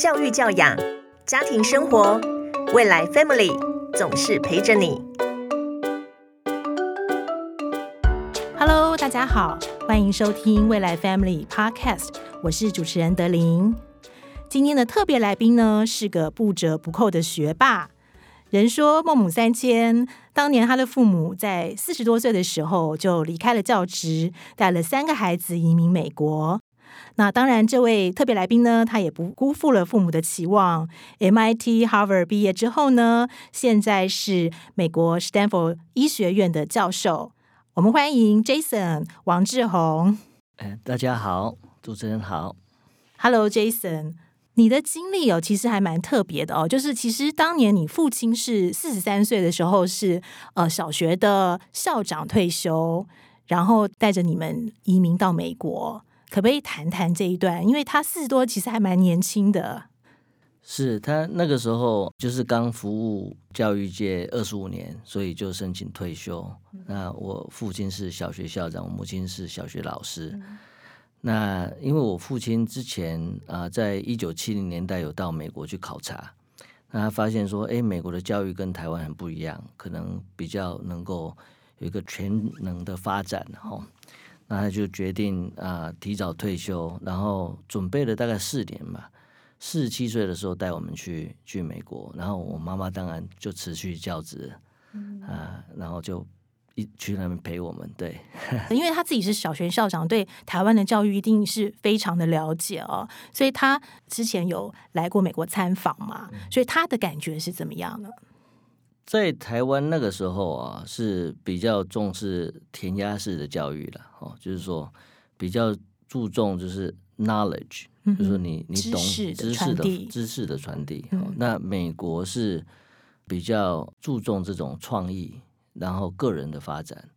教育教养、家庭生活，未来 Family 总是陪着你。Hello，大家好，欢迎收听未来 Family Podcast，我是主持人德林。今天的特别来宾呢，是个不折不扣的学霸。人说孟母三迁，当年他的父母在四十多岁的时候就离开了教职，带了三个孩子移民美国。那当然，这位特别来宾呢，他也不辜负了父母的期望。MIT、Harvard 毕业之后呢，现在是美国 Stanford 医学院的教授。我们欢迎 Jason 王志宏。哎，大家好，主持人好。Hello，Jason。你的经历哦，其实还蛮特别的哦。就是其实当年你父亲是四十三岁的时候，是呃小学的校长退休，然后带着你们移民到美国。可不可以谈谈这一段？因为他四十多，其实还蛮年轻的。是他那个时候就是刚服务教育界二十五年，所以就申请退休。那我父亲是小学校长，我母亲是小学老师。那因为我父亲之前啊，在一九七零年代有到美国去考察，那他发现说，哎，美国的教育跟台湾很不一样，可能比较能够有一个全能的发展，哈。那他就决定啊，提早退休，然后准备了大概四年吧，四十七岁的时候带我们去去美国，然后我妈妈当然就辞去教职，啊，然后就。一去那边陪我们，对，因为他自己是小学校长，对台湾的教育一定是非常的了解哦，所以他之前有来过美国参访嘛，所以他的感觉是怎么样呢？在台湾那个时候啊，是比较重视填鸭式的教育了，哦，就是说比较注重就是 knowledge，就是说你你懂知识的知识的传递，那美国是比较注重这种创意。然后个人的发展，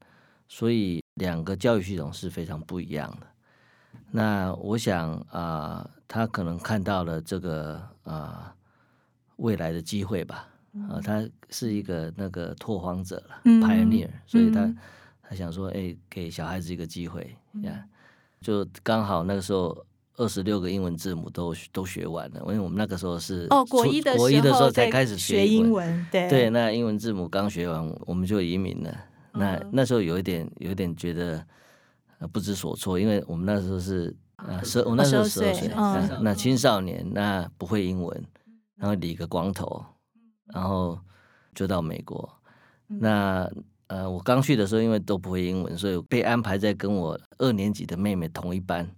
所以两个教育系统是非常不一样的。那我想啊，他可能看到了这个啊未来的机会吧。啊，他是一个那个拓荒者了，pioneer，所以他他想说，哎，给小孩子一个机会呀。就刚好那个时候二十六个英文字母都都学完了，因为我们那个时候是哦国一的国一的时候才开始学英文，对对，那英文字母刚学完，我们就移民了。那那时候有一点有一点觉得不知所措，因为我们那时候是啊十，我那时候十二岁，那青少年那不会英文，然后理个光头。然后就到美国，那呃，我刚去的时候，因为都不会英文，所以被安排在跟我二年级的妹妹同一班，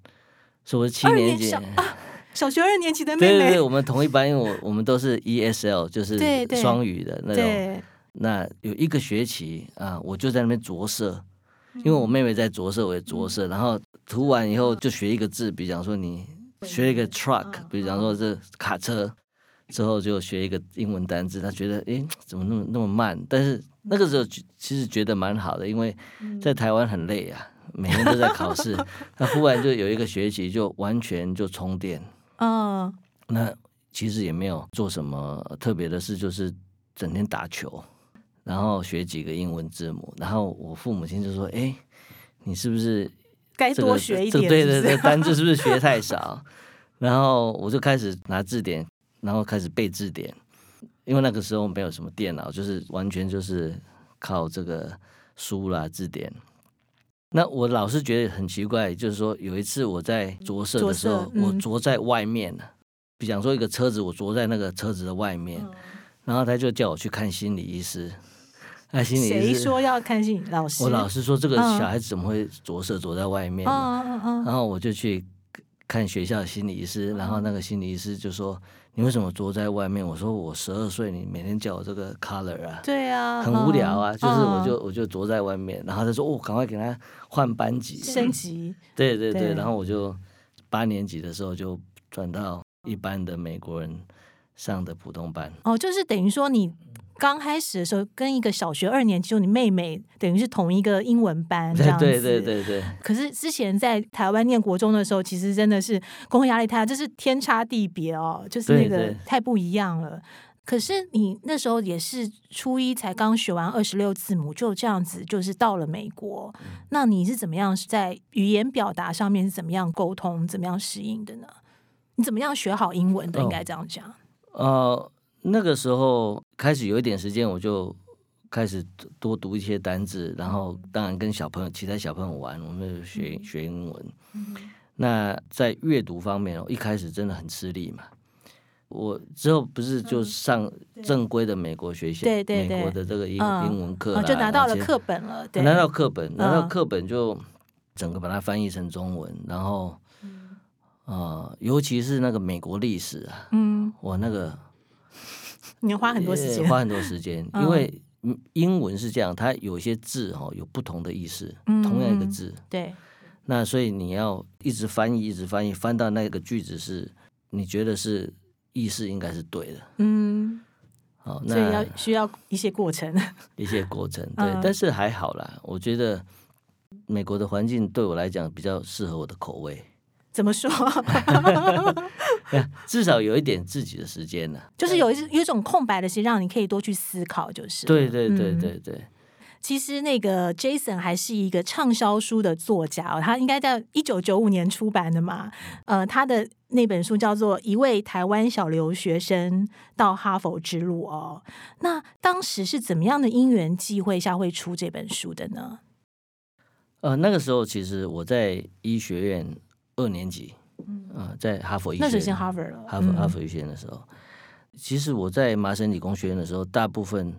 所以我是七年级，小学二年级的妹妹，对对对，我们同一班，因为我我们都是 ESL，就 是双语的那种。那有一个学期啊，我就在那边着色，因为我妹妹在着色，我也着色，然后涂完以后就学一个字，比方说你学一个 truck，比方说这卡车。之后就学一个英文单字，他觉得诶怎么那么那么慢？但是那个时候其实觉得蛮好的，因为在台湾很累啊，每天都在考试。他忽然就有一个学期就完全就充电。哦，那其实也没有做什么特别的事，就是整天打球，然后学几个英文字母。然后我父母亲就说：“哎，你是不是该多学一点？对对对，单字 是不是学太少？”然后我就开始拿字典。然后开始背字典，因为那个时候没有什么电脑，就是完全就是靠这个书啦字典。那我老是觉得很奇怪，就是说有一次我在着色的时候，我着在外面比方说一个车子，我着在那个车子的外面，然后他就叫我去看心理医师。那心理谁说要看心理老师？我老师说这个小孩子怎么会着色着在外面？然后我就去看学校的心理医师，然后那个心理医师就说。你为什么坐在外面？我说我十二岁，你每天叫我这个 color 啊，对啊，很无聊啊。就是我就我就坐在外面，然后他说哦，赶快给他换班级升级。对对对，然后我就八年级的时候就转到一般的美国人上的普通班。哦，就是等于说你。刚开始的时候，跟一个小学二年级就你妹妹等于是同一个英文班这样子。对对对对。可是之前在台湾念国中的时候，其实真的是功课压力太大，这是天差地别哦，就是那个太不一样了。可是你那时候也是初一才刚学完二十六字母，就这样子就是到了美国。那你是怎么样在语言表达上面是怎么样沟通、怎么样适应的呢？你怎么样学好英文的？应该这样讲。呃，那个时候开始有一点时间，我就开始多读一些单字，然后当然跟小朋友、其他小朋友玩，我们就学学英文。那在阅读方面哦，一开始真的很吃力嘛。我之后不是就上正规的美国学校，对对美国的这个英英文课，就拿到了课本了。拿到课本，拿到课本就整个把它翻译成中文，然后。呃，尤其是那个美国历史啊，嗯，我那个 你要花很多时间，花很多时间，因为英文是这样，它有些字哈有不同的意思，同样一个字，对，那所以你要一直翻译，一直翻译，翻到那个句子是你觉得是意思应该是对的，嗯，好，所以要需要一些过程，一些过程，对，但是还好啦，我觉得美国的环境对我来讲比较适合我的口味。怎么说？至少有一点自己的时间呢，就是有一有一种空白的时间，让你可以多去思考。就是对对对对对。其实那个 Jason 还是一个畅销书的作家，哦他应该在一九九五年出版的嘛。呃，他的那本书叫做《一位台湾小留学生到哈佛之路》哦。那当时是怎么样的因缘际会下会出这本书的呢？呃，那个时候其实我在医学院。二年级，嗯，在哈佛医学，那是先哈佛了。哈佛哈佛医学院的时候，其实我在麻省理工学院的时候，大部分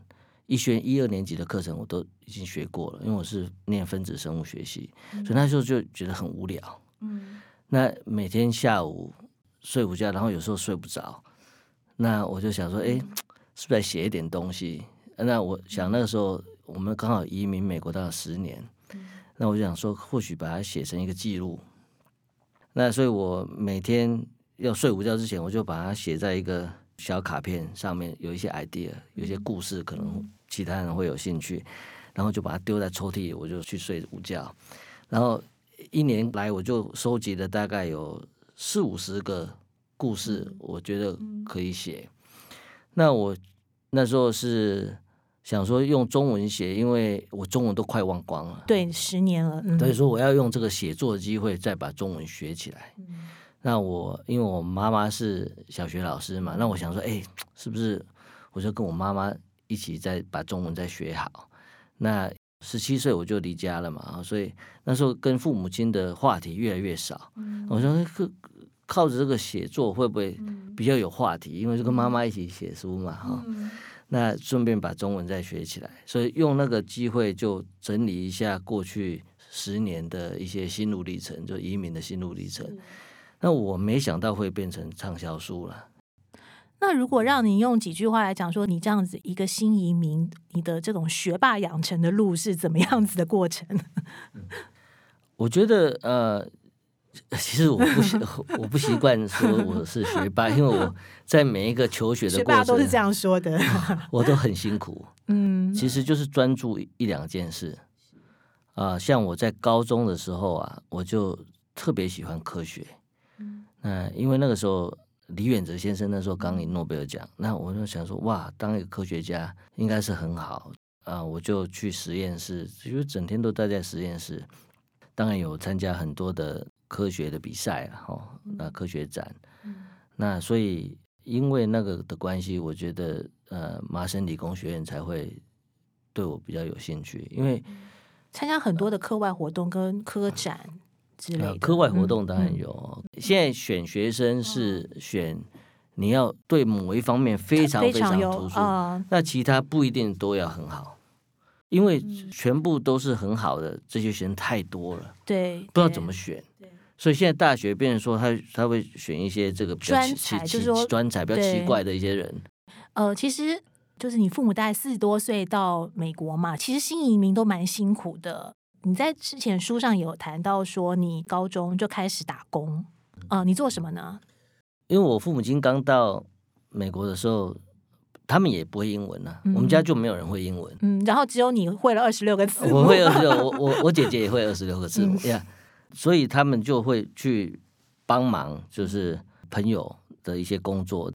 医学院一二年级的课程我都已经学过了，因为我是念分子生物学系，所以那时候就觉得很无聊。嗯，那每天下午睡午觉，然后有时候睡不着，那我就想说，哎，是不是写一点东西？那我想那个时候我们刚好移民美国到了十年，那我就想说，或许把它写成一个记录。那所以，我每天要睡午觉之前，我就把它写在一个小卡片上面，有一些 idea，有一些故事，可能其他人会有兴趣，然后就把它丢在抽屉，我就去睡午觉。然后一年来，我就收集了大概有四五十个故事，我觉得可以写。那我那时候是。想说用中文写，因为我中文都快忘光了。对，十年了。所以说我要用这个写作的机会，再把中文学起来。那我因为我妈妈是小学老师嘛，那我想说，哎，是不是我就跟我妈妈一起再把中文再学好？那十七岁我就离家了嘛，所以那时候跟父母亲的话题越来越少。我说靠靠着这个写作会不会比较有话题？因为就跟妈妈一起写书嘛，哈。那顺便把中文再学起来，所以用那个机会就整理一下过去十年的一些心路历程，就移民的心路历程。那我没想到会变成畅销书了。那如果让你用几句话来讲，说你这样子一个新移民，你的这种学霸养成的路是怎么样子的过程？我觉得呃。其实我不习 我不习惯说我是学霸，因为我在每一个求学的过程都是这样说的，我都很辛苦。嗯，其实就是专注一两件事啊。像我在高中的时候啊，我就特别喜欢科学。嗯，因为那个时候李远哲先生那时候刚赢诺贝尔奖，那我就想说哇，当一个科学家应该是很好啊。我就去实验室，就整天都待在实验室。当然有参加很多的。科学的比赛了哈，那科学展，那所以因为那个的关系，我觉得呃，麻省理工学院才会对我比较有兴趣，因为参加很多的课外活动跟科展之类的。课外活动当然有，现在选学生是选你要对某一方面非常非常突出，那其他不一定都要很好。因为全部都是很好的这些学生太多了，对，不知道怎么选，所以现在大学变成说他他会选一些这个专才，就是说专才比较奇怪的一些人。呃，其实就是你父母大概四十多岁到美国嘛，其实新移民都蛮辛苦的。你在之前书上有谈到说，你高中就开始打工，呃，你做什么呢？因为我父母亲刚到美国的时候。他们也不会英文呐，我们家就没有人会英文。嗯，然后只有你会了二十六个字。我会二十六，我我我姐姐也会二十六个字呀，所以他们就会去帮忙，就是朋友的一些工作。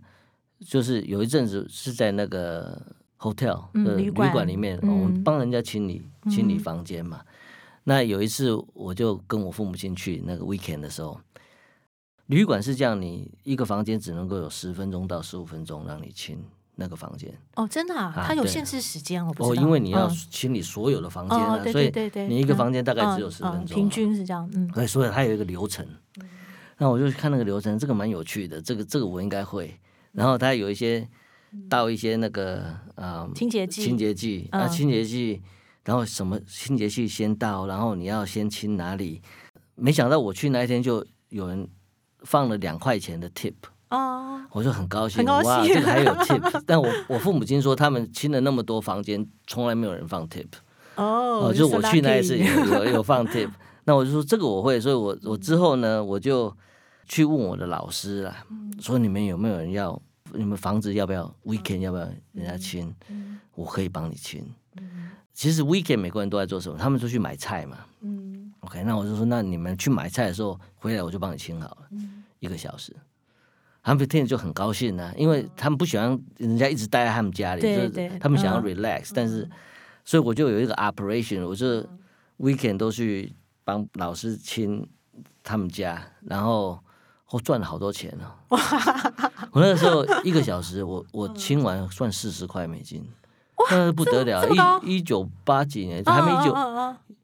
就是有一阵子是在那个 hotel 的旅馆里面，我们帮人家清理清理房间嘛。那有一次，我就跟我父母亲去那个 weekend 的时候，旅馆是这样，你一个房间只能够有十分钟到十五分钟让你清那个房间。哦，真的啊，啊它有限制时间，我不哦，知道。因为你要嗯清理所有的房间所以对对对，你一个嗯房间大概只有嗯10分钟嗯平啊均是这样，嗯，对，所以它有一个流程。那我就看那个流程，这个蛮有趣的，这个这个我应该会。然后它有一些倒一些那个啊、清洁剂，清洁剂，那、嗯清洁剂，然后什么清洁剂先倒，然后你要先清哪里？没想到我去那一天就有人放了两块钱的 tip，哦，我就很高兴，很高哇，这个还有 tip。但我我父母亲说他们清了那么多房间，从来没有人放 tip。哦，哦，就我去那一次有有 有放 tip，那我就说这个我会，所以我我之后呢，我就去问我的老师啦，说你们有没有人要，你们房子要不要 weekend 要不要人家清，我可以帮你清。其实 weekend 每个人都在做什么？他们出去买菜嘛。嗯 OK，那我就说，那你们去买菜的时候回来，我就帮你清好了，嗯一个小时。他们听着就很高兴呢、因为他们不喜欢人家一直待在他们家里，就是对对他们想要嗯。relax，、但是所以我就有一个 operation，我就 weekend 都去帮老师亲他们家，然后我赚了好多钱哦。我那个时候一个小时，我我清完算四十块美金，那是不得了一一九八几年，还没一九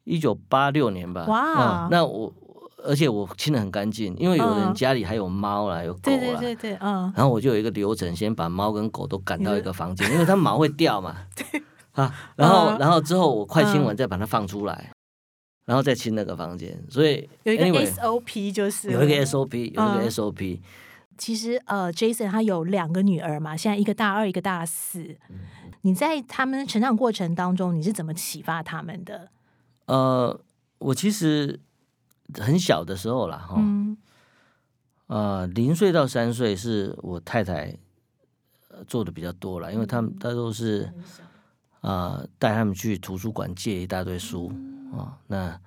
一九八六年吧。哇。嗯那我而且我清的很干净，因为有人嗯家里还有猫啦，有狗对啦。对对对，嗯，然后我就有一个流程，先把猫跟狗都赶到一个房间，因为它毛会掉嘛。对。啊，然后嗯然后之后我快清完再把它放出来，然后再清那个房间。所以有一个 SOP 就是有一个 SOP，有一个嗯 SOP。其实呃，Jason 他有两个女儿嘛，现在一个大二，一个大四。嗯你在他们成长过程当中，你是怎么启发他们的？呃，我其实很小的时候了，哈、嗯。呃，零岁到三岁是我太太呃做的比较多了，因为他们他都是啊带他们去图书馆借一大堆书啊、那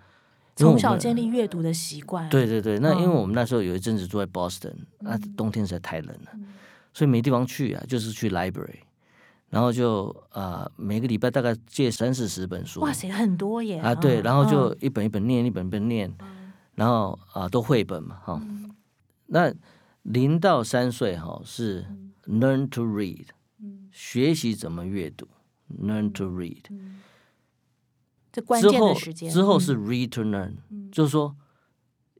从小建立阅读的习惯。对对对，那因为嗯我们那时候有一阵子住在 Boston，啊，冬天实在太冷了，所以没地方去啊，就是去 library，然后就啊、呃每个礼拜大概借三四十本书，哇塞，很多耶！啊，对，嗯。然后就嗯。一本一本念，一本一本念，然后啊，都绘本嘛，哈。那零到三岁哈是 learn to read，学习怎么阅读，learn to read。这关之后键的时间。嗯之后是 read to learn，就是说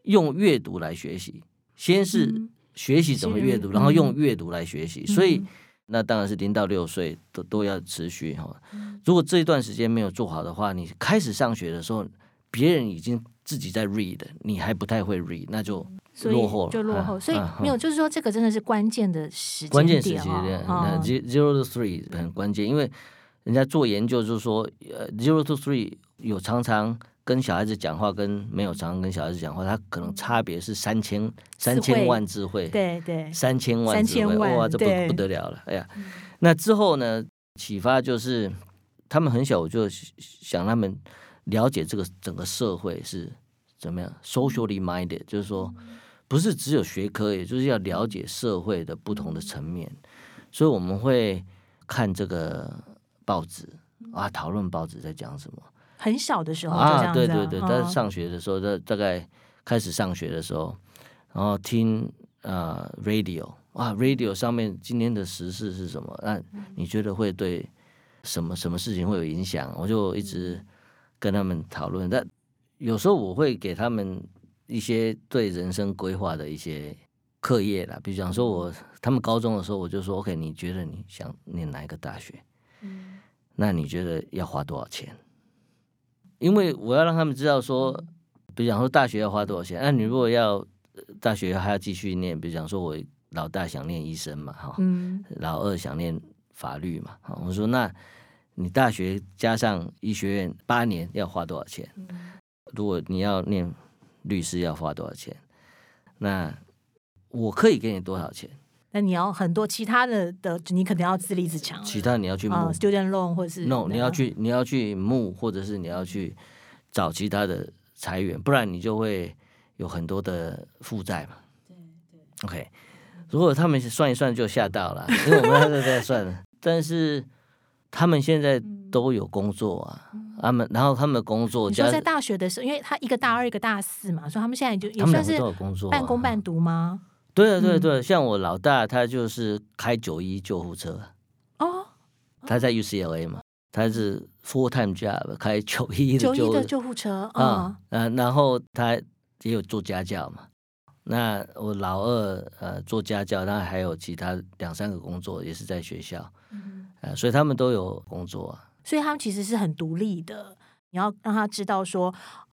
用阅读来学习，先是嗯。学习怎么阅读，是然后用嗯阅读来学习，所以嗯那当然是零到六岁都都要持续哈。嗯。如果这一段时间没有做好的话，你开始上学的时候，别人已经自己在 read，你还不太会 read，那就落后了，就落后，啊所以啊没有，就是说这个真的是关键的时间关键时点哦期的哦。那 zero to three 很关键，因为人家做研究就是说，呃，zero to three 有常常跟小孩子讲话，跟没有常常跟小孩子讲话，他可能差别是三千三千万智慧，对对，三千万智慧，3000万哇，这不不得了了，哎呀，那之后呢，启发就是他们很小，我就想他们了解这个整个社会是怎么样，socially minded，就是说不是只有学科，也就是要了解社会的不同的层面，所以我们会看这个报纸啊，讨论报纸在讲什么。很小的时候啊，对对对，但嗯是上学的时候，大大概开始上学的时候，然后听啊、呃 radio 啊，radio 上面今天的时事是什么？那你觉得会对什么什么事情会有影响？我就一直跟他们讨论。但有时候我会给他们一些对人生规划的一些课业啦，比如讲说我他们高中的时候，我就说 OK，你觉得你想念哪一个大学？那你觉得要花多少钱？因为我要让他们知道说，比如讲说大学要花多少钱，那你如果要呃大学还要继续念，比如讲说我老大想念医生嘛，哈，嗯老二想念法律嘛，哈，我说那你大学加上医学院八年要花多少钱？如果你要念律师要花多少钱？那我可以给你多少钱？那你要很多其他的的，你可能要自立自强，其他你要去啊募，student loan 或是 no，你要去你要去募，或者是你要去找其他的财源，不然你就会有很多的负债嘛。对对。OK，如果他们算一算就吓到了，因为我们那时候在算了，但是他们现在都有工作啊，他们然后他们的工作加你说在大学的时候，因为他一个大二一个大四嘛，所以他们现在就也算是半工半读吗？对啊，对啊对啊，像我老大他就是开九一救护车，哦，他在 UCLA 嘛，他是 full time job 开九一的九一的救护车啊啊，，呃，然后他也有做家教嘛。那我老二呃做家教，他还有其他两三个工作，也是在学校，嗯呃，所以他们都有工作啊。所以他们其实是很独立的。你要让他知道说，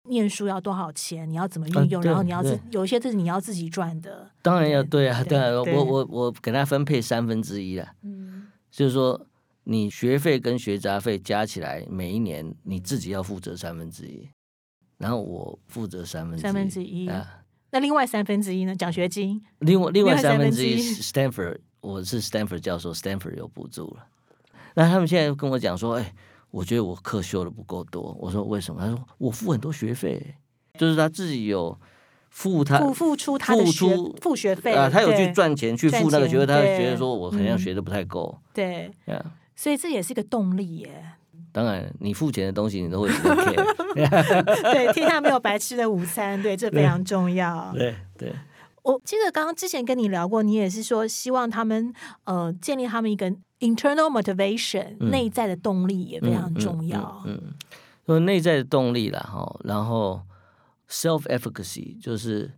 念书要多少钱，你要怎么运用，啊然后你要自有一些是你要自己赚的。当然要对对啊，对当然对我我我给他分配三分之一了，嗯，就是说你学费跟学杂费加起来，每一年你自己要负责三分之一，然后我负责三分之一三分之一。啊。那另外三分之一呢？奖学金。另外另外三分之一 Stanford，我是 Stanford 教授，Stanford 有补助了。那他们现在跟我讲说，哎，我觉得我课修的不够多。我说为什么？他说我付很多学费，就是他自己有付他付付出他的付学出付学费啊，他有去对赚钱去付那个学费，他对觉得说我好像嗯学的不太够。对，呀，所以这也是一个动力耶。当然你付钱的东西你都会比较 care。对，天下没有白吃的午餐，对，这非常重要。对对我记得刚刚之前跟你聊过，你也是说希望他们呃建立他们一个 internal motivation、嗯。内在的动力也非常重要。嗯，嗯。说内在的动力啦，哈，然后 self efficacy 就是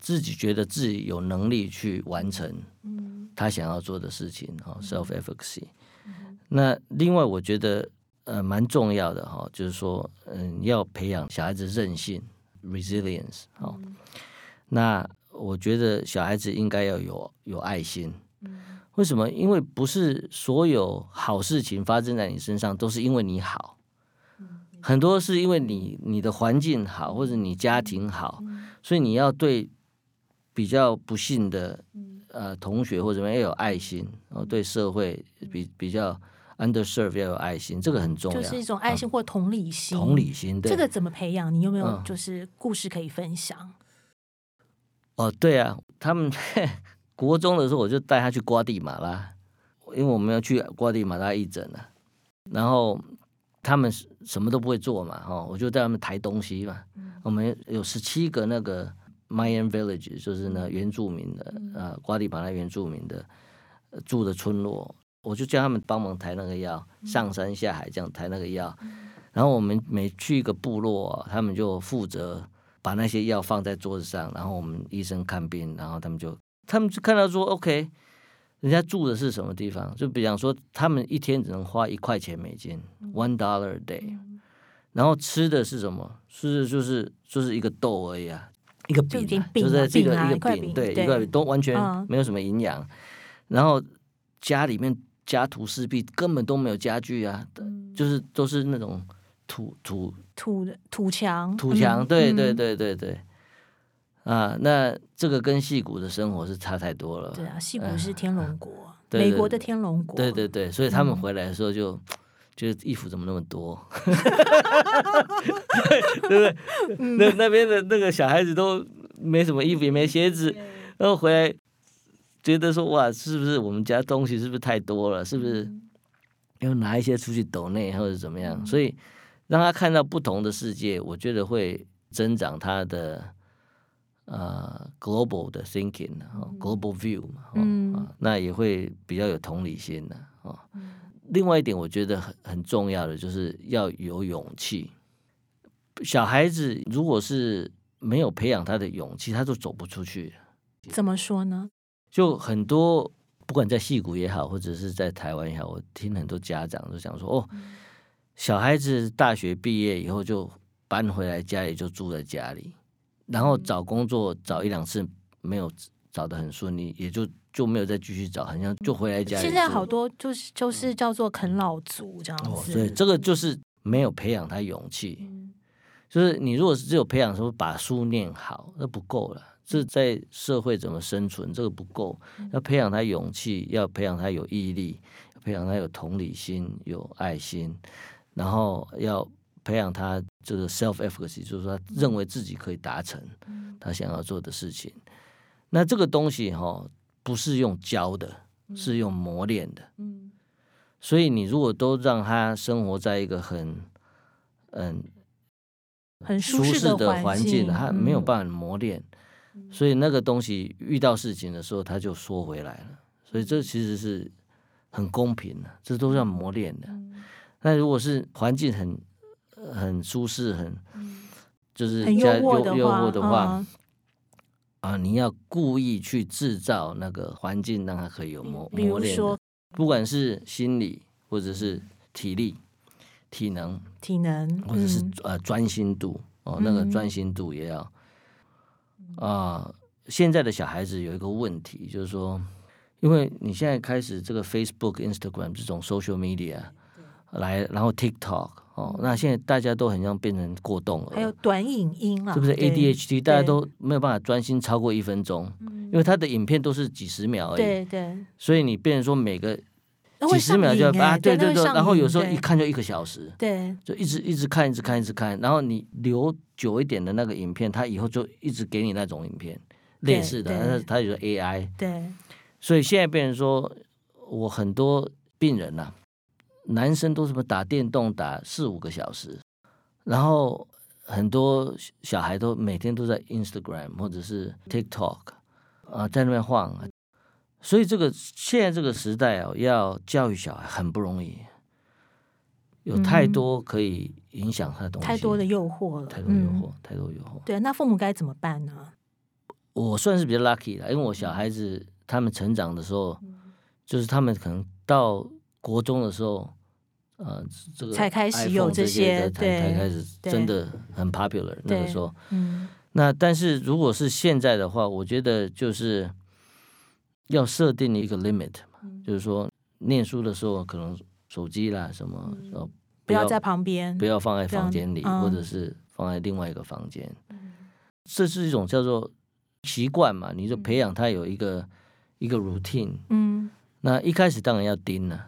自己觉得自己有能力去完成嗯。他想要做的事情，哈，self efficacy。那另外我觉得呃蛮重要的哈，就是说嗯要培养小孩子韧性 resilience，好，那我觉得小孩子应该要有有爱心。为什么？因为不是所有好事情发生在你身上都是因为你好，很多是因为你你的环境好或者你家庭好，所以你要对比较不幸的呃同学或者什么要有爱心，然后对社会比比较 underserve 要有爱心，这个很重要。就是一种爱心或同理心。同理心，对这个怎么培养？你有没有嗯就是故事可以分享？哦，对啊，他们 国中的时候我就带他去瓜地马拉，因为我们要去瓜地马拉义诊啊，然后他们什什么都不会做嘛，哈、我就带他们抬东西嘛。我们有十七个那个 Mayan village，就是呢原住民的呃瓜地马拉原住民的、呃住的村落，我就叫他们帮忙抬那个药，上山下海这样抬那个药。然后我们每去一个部落、啊，他们就负责把那些药放在桌子上，然后我们医生看病，然后他们就他们就看到说，OK，人家住的是什么地方？就比方说，他们一天只能花一块钱美金，one dollar a day，然后吃的是什么？吃的就是就是一个豆而已啊，一个饼就是这个一个饼，饼对，对一块饼都完全嗯没有什么营养。然后家里面家徒四壁，根本都没有家具啊，就是都是那种土土土的土墙，土墙，嗯对对嗯对对对，啊，那这个跟戏骨的生活是差太多了。对啊，戏骨是天龙国，对对美国的天龙国，对对对，所以他们嗯回来的时候就觉得衣服怎么那么多，对不对？嗯那那边的那个小孩子都没什么衣服，也没鞋子，然后回来觉得说哇，是不是我们家东西是不是太多了？是不是嗯要拿一些出去抖内或者怎么样？所以让他看到不同的世界，我觉得会增长他的呃 global 的 thinking 哦 global view 嘛，哦嗯啊，那也会比较有同理心的哦。另外一点，我觉得很很重要的就是要有勇气。小孩子如果是没有培养他的勇气，他就走不出去。怎么说呢？就很多，不管在戏谷也好，或者是在台湾也好，我听很多家长都想说，哦，小孩子大学毕业以后就搬回来家里，就住在家里，然后找工作找一两次没有找的很顺利，也就就没有再继续找，好像就回来家里。现在好多就是就是叫做啃老族这样哦，子，所以这个就是没有培养他勇气。嗯就是你如果是只有培养什么把书念好，那不够了。这在社会怎么生存，这个不够。要培养他勇气，要培养他有毅力，培养他有同理心、有爱心，然后要培养他这个 self efficacy，就是说他认为自己可以达成他想要做的事情。那这个东西哈、不是用教的，是用磨练的。嗯所以你如果都让他生活在一个很嗯很舒适适的环环境，他没有嗯办法磨练，所以那个东西遇到事情的时候，他就缩回来了。所以这其实是很公平的，这都是要磨练的。那如果是环境很很舒适，很就是很加优渥的话渥的话嗯，啊，你要故意去制造那个环境，让它可以有磨磨练不管是心理或者是体力、体能，体能，或者是嗯。呃专心度哦，那个嗯专心度也要。啊。现在的小孩子有一个问题，就是说，因为你现在开始这个 Facebook、Instagram 这种 social media 来，然后 TikTok 哦，那现在大家都很像变成过动了，还有短影音啊，是不是 ADHD？大家都没有办法专心超过一分钟，因为他的影片都是几十秒而已，对对，所以你变成说每个几十秒就要啊，对对对，然后有时候一看就一个小时。对。就一直一直看，一直看，一直看，然后你留久一点的那个影片，它以后就一直给你那种影片对类似的，对它它有 AI，对，所以现在变成说，我很多病人呐、男生都什么打电动打四五个小时，然后很多小孩都每天都在 Instagram 或者是 TikTok 啊，在那边晃啊，所以这个现在这个时代哦，要教育小孩很不容易，有太嗯多可以影响他的东西，太多的诱惑了，太多诱嗯惑，太多诱惑。对，那父母该怎么办呢？我算是比较 lucky 的，因为我小孩子他们成长的时候，嗯就是他们可能到国中的时候，呃，这个才开始有这这些才对才开始真的很 popular 那个时候。嗯那但是如果是现在的话，我觉得就是要设定一个 limit 嘛，嗯就是说念书的时候可能手机啦什么，不要在旁边，不要放在房间里，嗯或者是放在另外一个房间。这是一种叫做习惯嘛，你就培养他有一个一个 routine。嗯那一开始当然要盯了，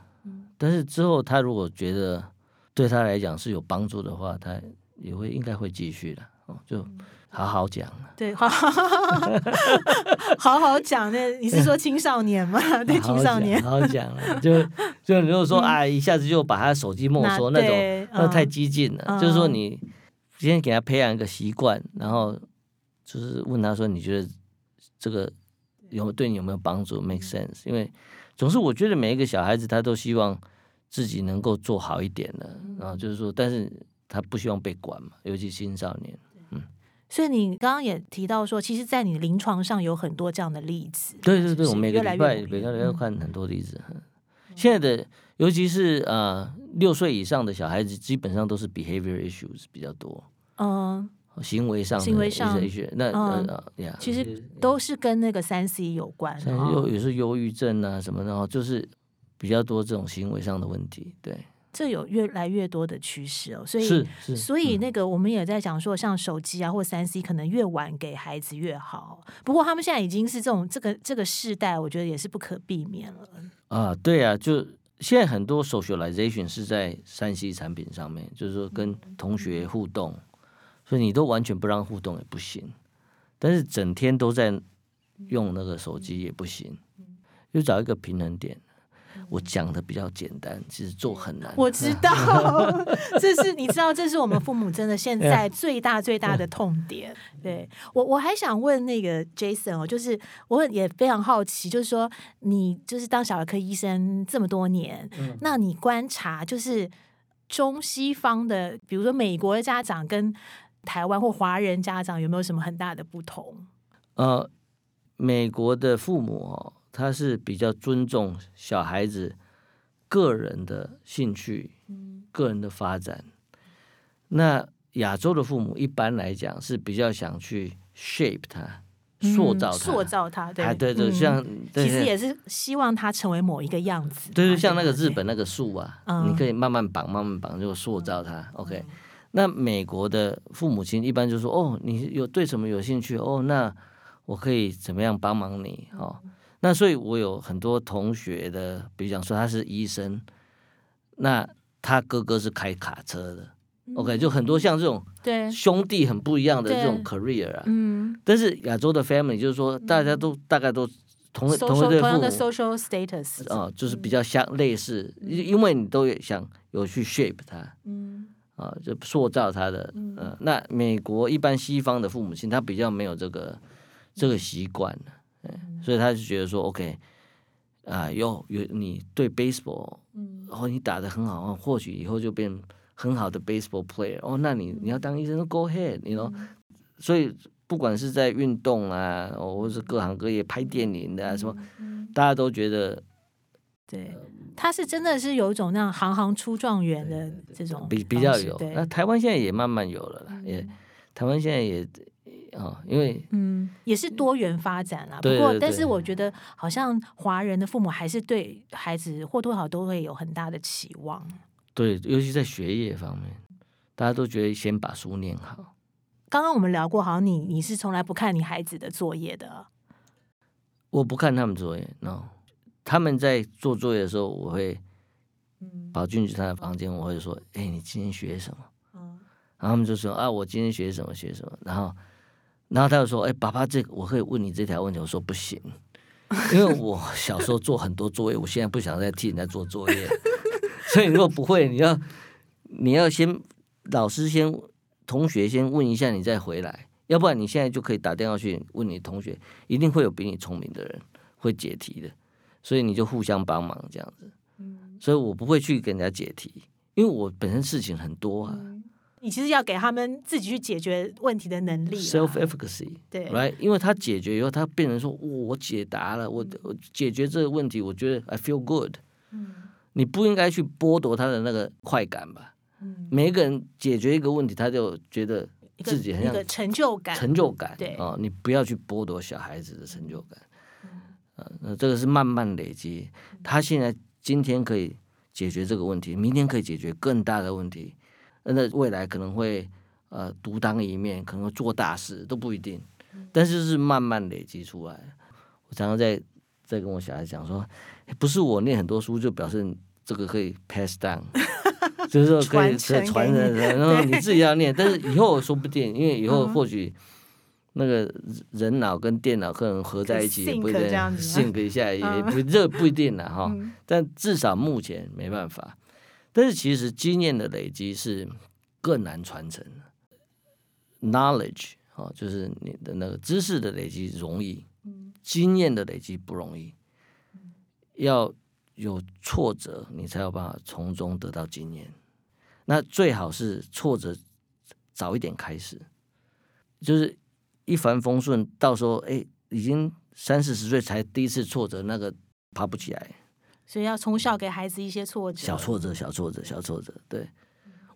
但是之后他如果觉得对他来讲是有帮助的话，他也会应该会继续的哦，就好好讲了。对，好 好好讲那，你是说青少年吗？对，青少年好好讲了，就就如果说啊，一下子就把他手机没收那种，那太嗯激进了。嗯就是说你先给他培养一个习惯，然后就是问他说，你觉得这个有对你有没有帮助？make sense？因为总是我觉得每一个小孩子他都希望自己能够做好一点的，然后就是说，但是他不希望被管嘛，尤其青少年。所以你刚刚也提到说，其实，在你临床上有很多这样的例子。对对对，是我每个礼拜每个礼拜都看很多例子。嗯现在的尤其是呃六岁以上的小孩子，基本上都是 behavior issues 比较多，嗯，行为上的行为上一些那嗯呃其实都是跟那个三 C 有关。像哦忧也是忧郁症啊什么的，哦，就是比较多这种行为上的问题。对，这有越来越多的趋势哦，所以所以嗯那个我们也在讲说，像手机啊或三 C，可能越晚给孩子越好。不过他们现在已经是这种这个这个世代，我觉得也是不可避免了。啊，对啊，就现在很多 socialization 是在三 C 产品上面，就是说跟同学互动，所以你都完全不让互动也不行，但是整天都在用那个手机也不行，就找一个平衡点。我讲的比较简单，其实做很难。我知道，这是你知道，这是我们父母真的现在 最大最大的痛点。对我，我还想问那个 Jason 哦，就是我也非常好奇，就是说你就是当小儿科医生这么多年，嗯那你观察就是中西方的，比如说美国的家长跟台湾或华人家长有没有什么很大的不同？呃，美国的父母哦，他是比较尊重小孩子个人的兴趣、个人的发展。那亚洲的父母一般来讲是比较想去 shape 他、塑造塑造他，对啊，对对，嗯像其实也是希望他成为某一个样子嘛。对对，像那个日本那个树啊，嗯你可以慢慢绑，慢慢绑，就塑造它。OK，那美国的父母亲一般就说：“哦，你有对什么有兴趣？哦，那我可以怎么样帮忙你？”哦，那所以我有很多同学的，比如讲说他是医生，那他哥哥是开卡车的。OK，就很多像这种对，兄弟很不一样的这种 career 啊。嗯，但是亚洲的 family 就是说，大家都大概都同同一 social 对同样的父母。social status，啊、就是比较相类似，因因为你都有想有去 shape 他嗯啊、就塑造他的，呃，那美国一般西方的父母亲他比较没有这个这个习惯了，嗯，所以他就觉得说，OK，啊，有有你对 baseball，嗯，然后你打的很好，或许以后就变很好的 baseball player，哦，那你你要当医生，Go ahead，你 know，所以不管是在运动啊，或者是各行各业拍电影的啊什么，大家都觉得，对，他是真的是有一种那样行行出状元的这种比比较有，那台湾现在也慢慢有了啦，也台湾现在也。啊，因为嗯，也是多元发展啦。不过，但是我觉得好像华人的父母还是对孩子或多或少都会有很大的期望。对，尤其在学业方面，大家都觉得先把书念好。刚刚我们聊过，好像你你是从来不看你孩子的作业的。我不看他们作业，no。他们在做作业的时候，我会跑进去他的房间，我会说：“哎，你今天学什么？”嗯，然后他们就说：“啊，我今天学什么学什么。”然后。然后他就说：“哎，爸爸，这个我可以问你这条问题。”我说：“不行，因为我小时候做很多作业，我现在不想再替人家做作业。所以如果不会，你要你要先老师先同学先问一下，你再回来。要不然你现在就可以打电话去问你同学，一定会有比你聪明的人会解题的。所以你就互相帮忙这样子。所以我不会去给人家解题，因为我本身事情很多啊。”你其实要给他们自己去解决问题的能力，self efficacy，对，来，因为他解决以后，他变成说，我解答了，我我解决这个问题，我觉得 I feel good。嗯，你不应该去剥夺他的那个快感吧？嗯，每一个人解决一个问题，他就觉得自己很有成就感，成就感，对啊，你不要去剥夺小孩子的成就感。嗯，那这个是慢慢累积，他现在今天可以解决这个问题，明天可以解决更大的问题。那未来可能会呃独当一面，可能会做大事都不一定，但是是慢慢累积出来。我常常在在跟我小孩讲说，不是我念很多书就表示这个可以 pass down，就是说可以传承，然后你自己要念，但是以后说不定，因为以后或许那个人脑跟电脑可能合在一起，也不一定 sync 一下也不这不一定了 哈。但至少目前没办法。但是其实经验的累积是更难传承，knowledge 哦，就是你的那个知识的累积容易，经验的累积不容易，要有挫折，你才有办法从中得到经验。那最好是挫折早一点开始，就是一帆风顺，到时候哎，已经三四十岁才第一次挫折，那个爬不起来。所以要从小给孩子一些挫折，小挫折，小挫折，小挫折。对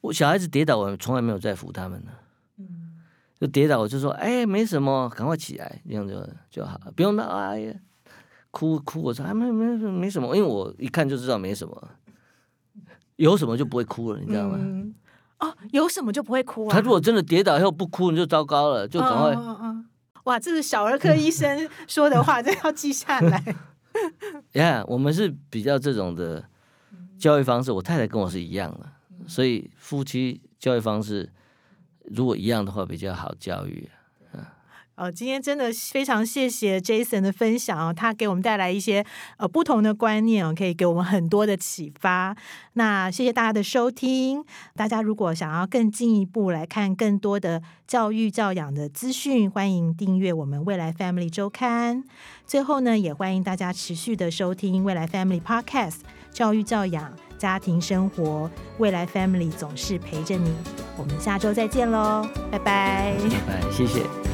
我小孩子跌倒，我从来没有在扶他们呢。嗯，就跌倒，我就说，哎，没什么，赶快起来，这样就就好，不用那哎呀，哭哭。我说，还没没没什么，因为我一看就知道没什么，有什么就不会哭了，你知道吗？哦，有什么就不会哭啊？他如果真的跌倒以后不哭，你就糟糕了，就赶快。哇，这是小儿科医生说的话，这要记下来。呀，我们是比较这种的教育方式，我太太跟我是一样的，所以夫妻教育方式如果一样的话，比较好教育。哦，今天真的非常谢谢 Jason 的分享哦，他给我们带来一些呃不同的观念，可以给我们很多的启发。那谢谢大家的收听，大家如果想要更进一步来看更多的教育教养的资讯，欢迎订阅我们未来 Family 周刊。最后呢，也欢迎大家持续的收听未来 Family Podcast，教育教养、家庭生活，未来 Family 总是陪着你。我们下周再见喽，拜拜，拜拜，谢谢。